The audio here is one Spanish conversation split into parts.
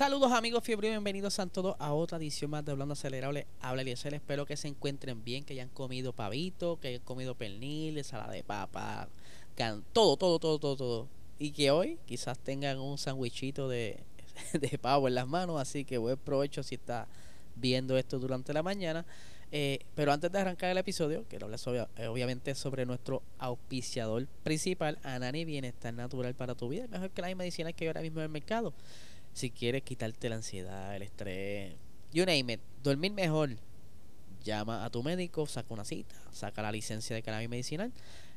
Saludos amigos fiebre, bienvenidos a todos a otra edición más de Hablando Acelerable. Habla Eliezer, espero que se encuentren bien, que hayan comido pavito, que hayan comido pernil, ensalada de papa, todo, todo, todo, todo, todo. Y que hoy quizás tengan un sandwichito de, de pavo en las manos, así que buen provecho si está viendo esto durante la mañana. Eh, pero antes de arrancar el episodio, quiero hablar eh, obviamente sobre nuestro auspiciador principal, Anani Bienestar Natural para tu vida, mejor que la medicina que hay ahora mismo en el mercado si quieres quitarte la ansiedad, el estrés, you name it, dormir mejor, llama a tu médico, saca una cita, saca la licencia de cannabis medicinal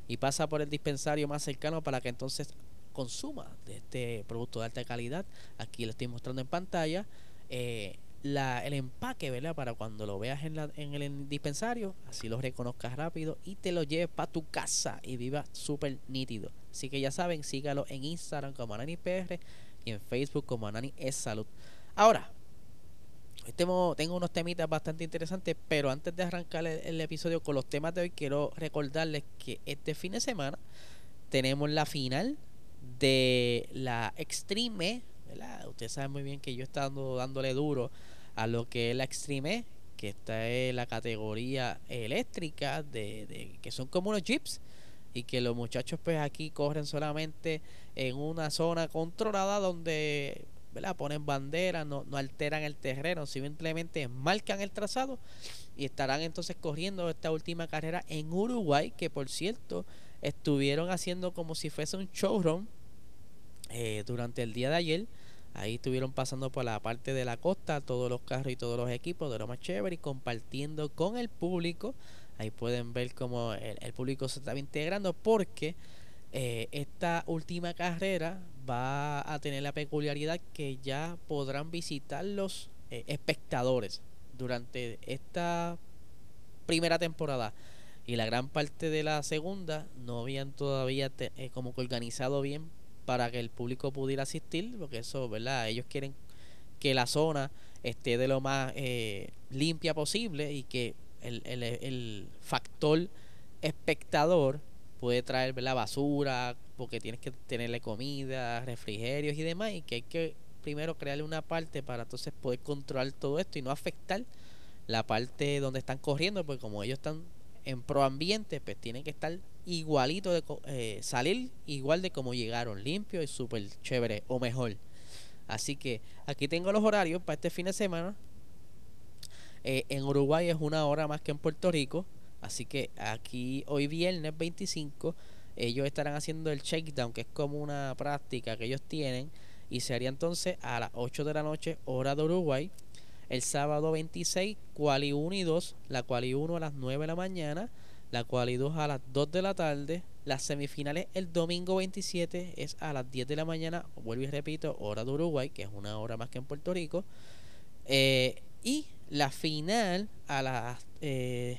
y pasa por el dispensario más cercano para que entonces consuma de este producto de alta calidad. Aquí lo estoy mostrando en pantalla. Eh, la, el empaque, ¿verdad? Para cuando lo veas en, la, en el dispensario, así lo reconozcas rápido y te lo lleves para tu casa y viva súper nítido. Así que ya saben, sígalo en Instagram como AnaniPR y en Facebook como Anani es Salud. Ahora, tengo, unos temitas bastante interesantes, pero antes de arrancar el, episodio con los temas de hoy, quiero recordarles que este fin de semana tenemos la final de la Extreme. ¿verdad? Ustedes saben muy bien que yo he estado dándole duro a lo que es la Extreme, que está en la categoría eléctrica, de, de que son como unos jeeps y que los muchachos pues aquí corren solamente en una zona controlada donde ¿verdad? ponen banderas, no, no alteran el terreno, simplemente marcan el trazado y estarán entonces corriendo esta última carrera en Uruguay, que por cierto estuvieron haciendo como si fuese un showroom eh, durante el día de ayer. Ahí estuvieron pasando por la parte de la costa, todos los carros y todos los equipos de lo más y compartiendo con el público Ahí pueden ver cómo el, público se está integrando porque eh, esta última carrera va a tener la peculiaridad que ya podrán visitar los eh, espectadores durante esta primera temporada. Y la gran parte de la segunda no habían todavía eh, como que organizado bien para que el público pudiera asistir porque eso verdad ellos quieren que la zona esté de lo más limpia posible y que el, el, el factor espectador puede traer la basura, porque tienes que tenerle comida, refrigerios y demás, y que hay que primero crearle una parte para entonces poder controlar todo esto y no afectar la parte donde están corriendo, porque como ellos están en pro ambiente, pues tienen que estar igualito de eh, salir igual de como llegaron, limpio y súper chévere o mejor. Así que aquí tengo los horarios para este fin de semana. Eh, en Uruguay es una hora más que en Puerto Rico. Así que aquí hoy viernes 25 ellos estarán haciendo el shakedown, que es como una práctica que ellos tienen. Y se haría entonces a las 8 de la noche, hora de Uruguay. El sábado 26, quali 1 y 2. La quali 1 a las 9 de la mañana. La quali 2 a las 2 de la tarde. Las semifinales el domingo 27 es a las 10 de la mañana. Vuelvo y repito, hora de Uruguay, que es una hora más que en Puerto Rico. Eh, y la final a las eh,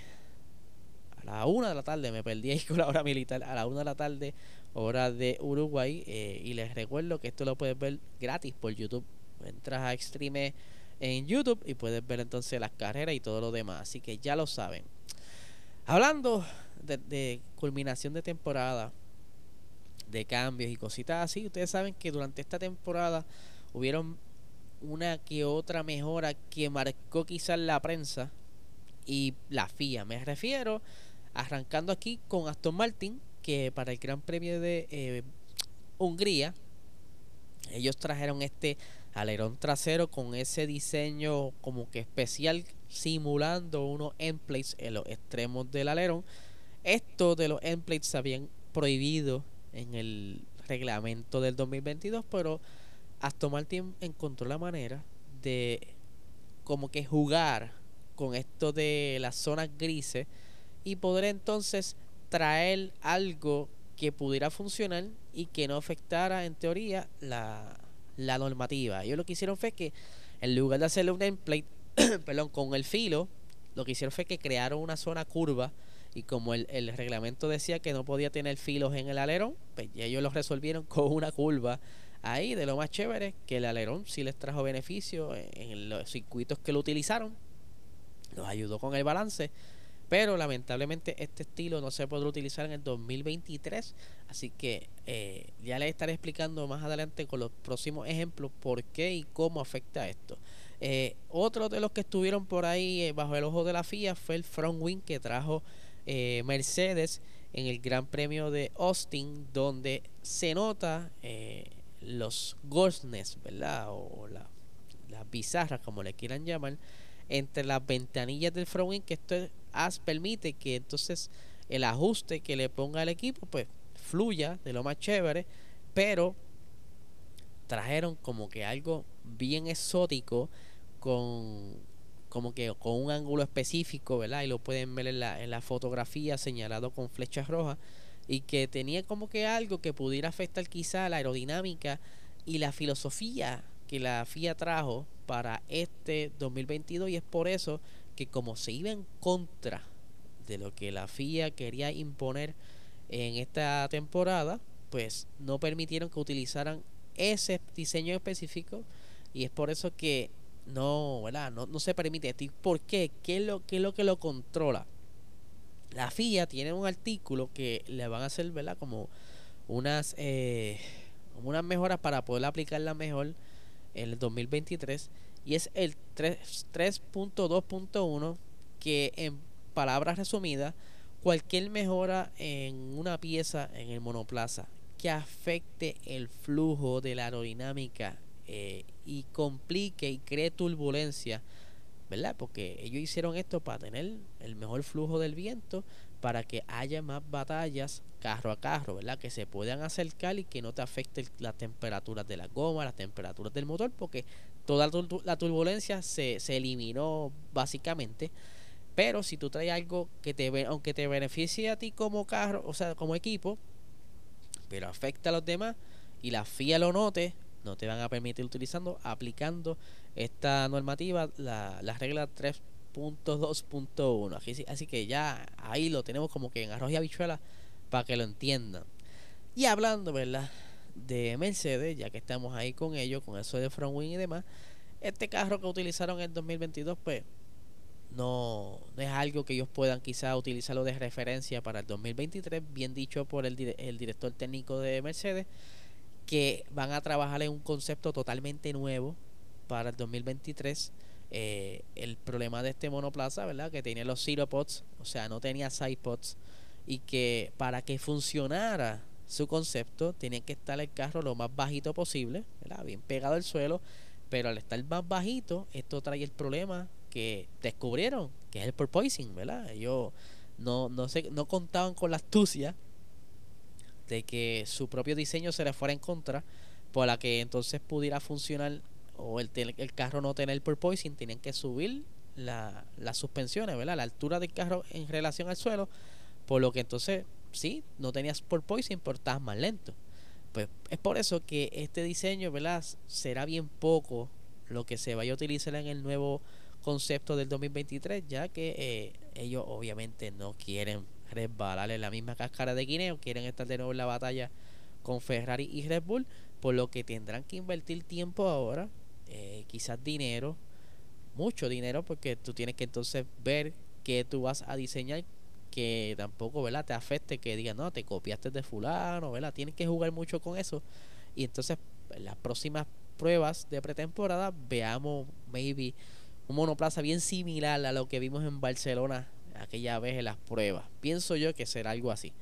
a la una de la tarde, me perdí ahí con la hora militar, a la una de la tarde, hora de Uruguay. Eh, y les recuerdo que esto lo puedes ver gratis por YouTube. Entras a Extreme en YouTube y puedes ver entonces las carreras y todo lo demás. Así que ya lo saben. Hablando de, de culminación de temporada, de cambios y cositas así, ustedes saben que durante esta temporada hubieron una que otra mejora que marcó quizás la prensa y la FIA. Me refiero arrancando aquí con Aston Martin, que para el Gran Premio de eh, Hungría, ellos trajeron este alerón trasero con ese diseño como que especial, simulando unos endplates en los extremos del alerón. Esto de los endplates se habían prohibido en el reglamento del 2022, pero Aston Martin encontró la manera de como que jugar con esto de las zonas grises y poder entonces traer algo que pudiera funcionar y que no afectara en teoría la, la normativa. Ellos lo que hicieron fue que en lugar de hacerle un template, perdón, con el filo, lo que hicieron fue que crearon una zona curva y como el, el, reglamento decía que no podía tener filos en el alerón, pues ellos lo resolvieron con una curva ahí de lo más chévere, que el alerón sí les trajo beneficio en los circuitos que lo utilizaron, los ayudó con el balance pero lamentablemente este estilo no se podrá utilizar en el 2023. Así que eh, ya les estaré explicando más adelante con los próximos ejemplos por qué y cómo afecta esto. Eh, otro de los que estuvieron por ahí eh, bajo el ojo de la FIA fue el front wing que trajo Mercedes en el Gran Premio de Austin, donde se nota los ghostness, ¿verdad? O la, las bizarras, como le quieran llamar, entre las ventanillas del front wing, que esto permite que entonces el ajuste que le ponga al equipo pues fluya de lo más chévere, pero trajeron como que algo bien exótico con como que con un ángulo específico, ¿verdad? Y lo pueden ver en la, en la fotografía señalado con flechas rojas y que tenía como que algo que pudiera afectar quizá la aerodinámica y la filosofía que la FIA trajo para este 2022 y es por eso que como se iba en contra de lo que la FIA quería imponer en esta temporada, pues no permitieron que utilizaran ese diseño específico y es por eso que no, ¿verdad? No, no se permite. ¿Por qué? ¿Qué es, lo, ¿Qué es lo que lo controla? La FIA tiene un artículo que le van a hacer. Como unas, eh, unas mejoras para poder aplicarla mejor en el 2023 y es el 3.2.1 que en palabras resumidas, cualquier mejora en una pieza en el monoplaza que afecte el flujo de la aerodinámica eh, y complique y cree turbulencia, ¿verdad? Porque ellos hicieron esto para tener el mejor flujo del viento, para que haya más batallas carro a carro, ¿verdad? Que se puedan acercar y que no te afecte las temperaturas de la goma, las temperaturas del motor, porque toda la turbulencia se, se eliminó básicamente. Pero si tú traes algo que te aunque te beneficie a ti como carro, o sea, como equipo, pero afecta a los demás y la FIA lo note, no te van a permitir utilizando, aplicando esta normativa, la, la regla 3.2.1. Así, así que ya ahí lo tenemos como que en arroz y habichuela para que lo entiendan. Y hablando, ¿verdad? de Mercedes, ya que estamos ahí con ellos, con eso de front wing y demás, este carro que utilizaron en 2022, pues no, es algo que ellos puedan quizá utilizarlo de referencia para el 2023, bien dicho por el, el director técnico de Mercedes, que van a trabajar en un concepto totalmente nuevo para el 2023. Eh, el problema de este monoplaza, ¿verdad? Que tenía los zero o sea, no tenía side pods, y que para que funcionara su concepto, tiene que estar el carro lo más bajito posible, bien pegado al suelo, pero al estar más bajito, esto trae el problema que descubrieron, que es el porpoising, ¿verdad? Ellos no, no, se, no contaban con la astucia de que su propio diseño se les fuera en contra, por la que entonces pudiera funcionar o el, el carro no tener porpoising, tienen que subir la, las suspensiones, ¿verdad? La altura del carro en relación al suelo, por lo que entonces sí, no tenías porpoising, pero estabas más lento. Pues es por eso que este diseño, ¿verdad? Será bien poco lo que se vaya a utilizar en el nuevo concepto del 2023, ya que eh, ellos obviamente no quieren resbalarle la misma cáscara de guineo, quieren estar de nuevo en la batalla con Ferrari y Red Bull, por lo que tendrán que invertir tiempo ahora, eh, quizás dinero, mucho dinero, porque tú tienes que entonces ver qué tú vas a diseñar que tampoco, ¿verdad? Te afecte que digan, no, te copiaste de fulano, ¿verdad? Tienes que jugar mucho con eso. Y entonces, en las próximas pruebas de pretemporada, veamos, maybe, un monoplaza bien similar a lo que vimos en Barcelona aquella vez en las pruebas. Pienso yo que será algo así.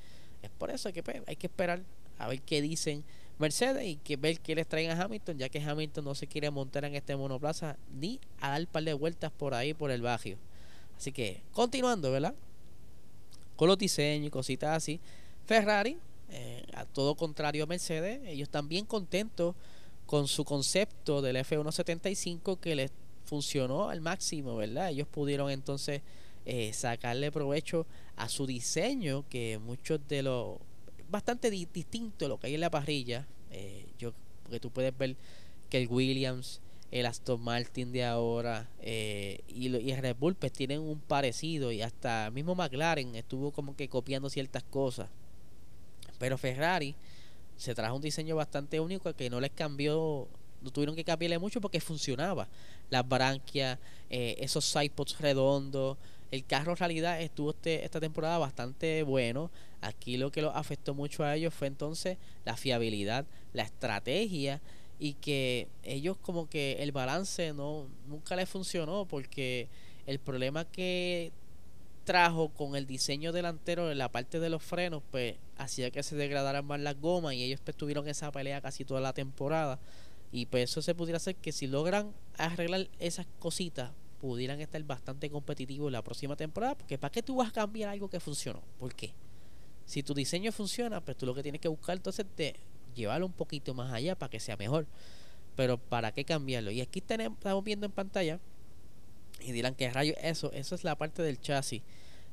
Es por eso que pues, hay que esperar a ver qué dicen Mercedes y que ver qué les traen a Hamilton, ya que Hamilton no se quiere montar en este monoplaza ni a dar un par de vueltas por ahí por el barrio. Así que, continuando, ¿verdad? con los diseños y cositas así. Ferrari, eh, a todo contrario a Mercedes, ellos están bien contentos con su concepto del F175 que les funcionó al máximo, ¿verdad? Ellos pudieron entonces eh, sacarle provecho a su diseño, que muchos de los... bastante distinto lo que hay en la parrilla. Eh, yo, porque tú puedes ver que el Williams, el Aston Martin de ahora eh, y, y el Red Bull pues tienen un parecido y hasta mismo McLaren estuvo como que copiando ciertas cosas. Pero Ferrari se trajo un diseño bastante único que no les cambió, no tuvieron que cambiarle mucho porque funcionaba. Las branquias, eh, esos sidepods redondos, el carro en realidad estuvo este, esta temporada bastante bueno. Aquí lo que lo afectó mucho a ellos fue entonces la fiabilidad, la estrategia y que ellos como que el balance no nunca les funcionó porque el problema que trajo con el diseño delantero en la parte de los frenos, pues hacía que se degradaran más las gomas y ellos pues, tuvieron esa pelea casi toda la temporada. Y pues eso se pudiera hacer que si logran arreglar esas cositas, pudieran estar bastante competitivos la próxima temporada. Porque ¿para qué tú vas a cambiar algo que funcionó? ¿Por qué? Si tu diseño funciona, pues tú lo que tienes que buscar entonces es llevarlo un poquito más allá para que sea mejor. Pero ¿para qué cambiarlo? Y aquí estamos viendo en pantalla y dirán que rayo eso, eso es la parte del chasis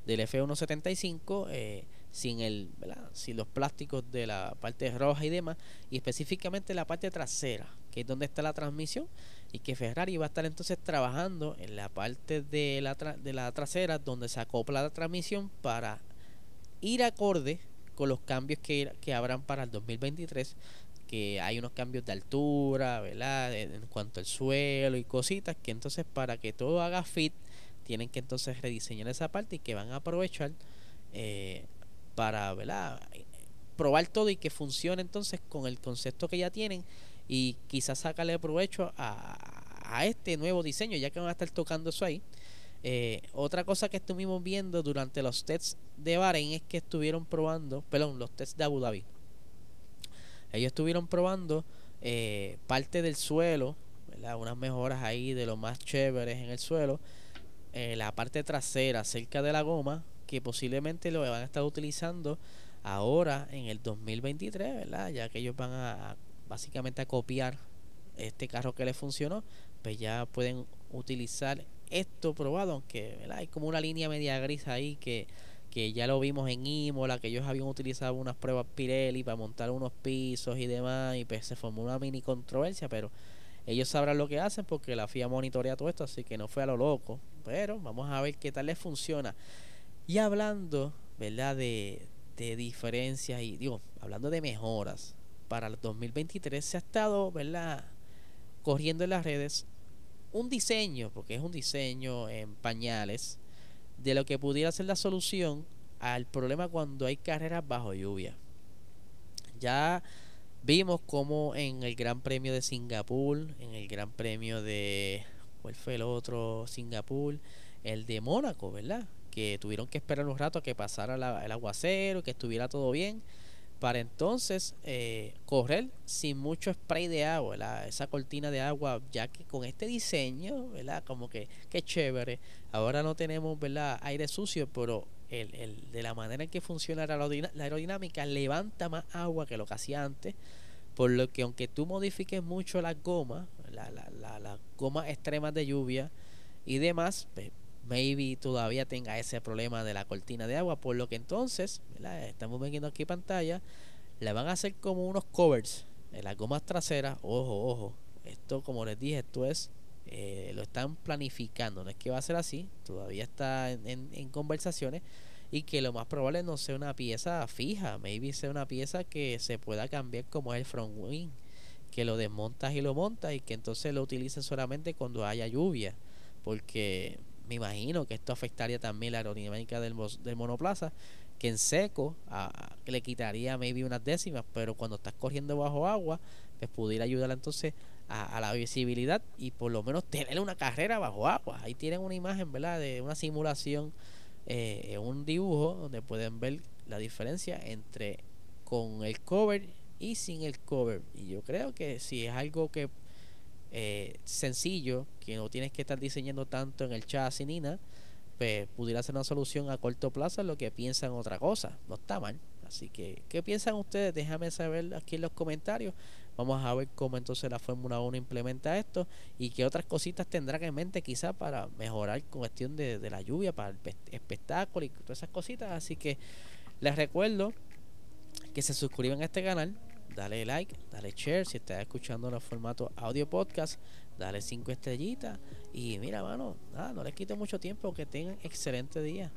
del F175 eh, sin el sin los plásticos de la parte roja y demás y específicamente la parte trasera que es donde está la transmisión y que Ferrari va a estar entonces trabajando en la parte de la, de la trasera donde se acopla la transmisión para ir acorde con los cambios que, que habrán para el 2023 que hay unos cambios de altura, ¿verdad? En cuanto al suelo y cositas, que entonces para que todo haga fit, tienen que entonces rediseñar esa parte y que van a aprovechar eh, para, ¿verdad? Probar todo y que funcione entonces con el concepto que ya tienen y quizás sacarle provecho a, a este nuevo diseño, ya que van a estar tocando eso ahí. Eh, otra cosa que estuvimos viendo durante los tests de Bahrein es que estuvieron probando, perdón, los tests de Abu Dhabi ellos estuvieron probando eh, parte del suelo, unas mejoras ahí de lo más chéveres en el suelo, eh, la parte trasera cerca de la goma, que posiblemente lo van a estar utilizando ahora en el 2023, ¿verdad? ya que ellos van a, básicamente a copiar este carro que les funcionó, pues ya pueden utilizar esto probado, aunque hay como una línea media gris ahí que que ya lo vimos en Imola, que ellos habían utilizado unas pruebas Pirelli para montar unos pisos y demás, y pues se formó una mini controversia, pero ellos sabrán lo que hacen porque la FIA monitorea todo esto, así que no fue a lo loco, pero vamos a ver qué tal les funciona. Y hablando, ¿verdad? De, de diferencias y digo, hablando de mejoras para el 2023 se ha estado, ¿verdad? Corriendo en las redes un diseño, porque es un diseño en pañales, de lo que pudiera ser la solución al problema cuando hay carreras bajo lluvia. Ya vimos como en el Gran Premio de Singapur, en el Gran Premio de ¿cuál fue el otro? Singapur, el de Mónaco, ¿verdad? Que tuvieron que esperar un rato a que pasara el aguacero, que estuviera todo bien para entonces eh, correr sin mucho spray de agua, esa cortina de agua, ya que con este diseño, ¿verdad? Como que, qué chévere. Ahora no tenemos, ¿verdad? Aire sucio, pero el, el, de la manera en que funciona la aerodinámica levanta más agua que lo que hacía antes. Por lo que aunque tú modifiques mucho las gomas, las la, la, gomas extremas de lluvia y demás, pues, maybe todavía tenga ese problema de la cortina de agua, por lo que entonces, estamos viendo aquí pantalla, le van a hacer como unos covers en las gomas traseras, ojo, ojo, esto como les dije, esto es, eh, lo están planificando, no es que va a ser así, todavía está en, en, conversaciones y que lo más probable no sea una pieza fija, maybe sea una pieza que se pueda cambiar como es el front wing, que lo desmontas y lo montas y que entonces lo utilices solamente cuando haya lluvia, porque me imagino que esto afectaría también la aerodinámica del, del monoplaza, que en seco a, le quitaría maybe unas décimas, pero cuando estás corriendo bajo agua, pues pudiera ayudar entonces a, la visibilidad y por lo menos tener una carrera bajo agua. Ahí tienen una imagen, ¿verdad? De una simulación, eh, un dibujo donde pueden ver la diferencia entre con el cover y sin el cover. Y yo creo que si es algo que eh, sencillo, que no tienes que estar diseñando tanto en el chasis ni nada, pues pudiera ser una solución a corto plazo lo que piensan otra cosa. No está mal. Así que, ¿qué piensan ustedes? Déjame saber aquí en los comentarios. Vamos a ver cómo entonces la Fórmula 1 implementa esto y qué otras cositas tendrán en mente quizá para mejorar con cuestión de, de la lluvia, para el espectáculo y todas esas cositas. Así que les recuerdo que se suscriban a este canal, dale like, dale share. Si estás escuchando en el formato audio podcast, dale 5 estrellitas. Y mira, mano, nada, no les quito mucho tiempo. Que tengan excelente día.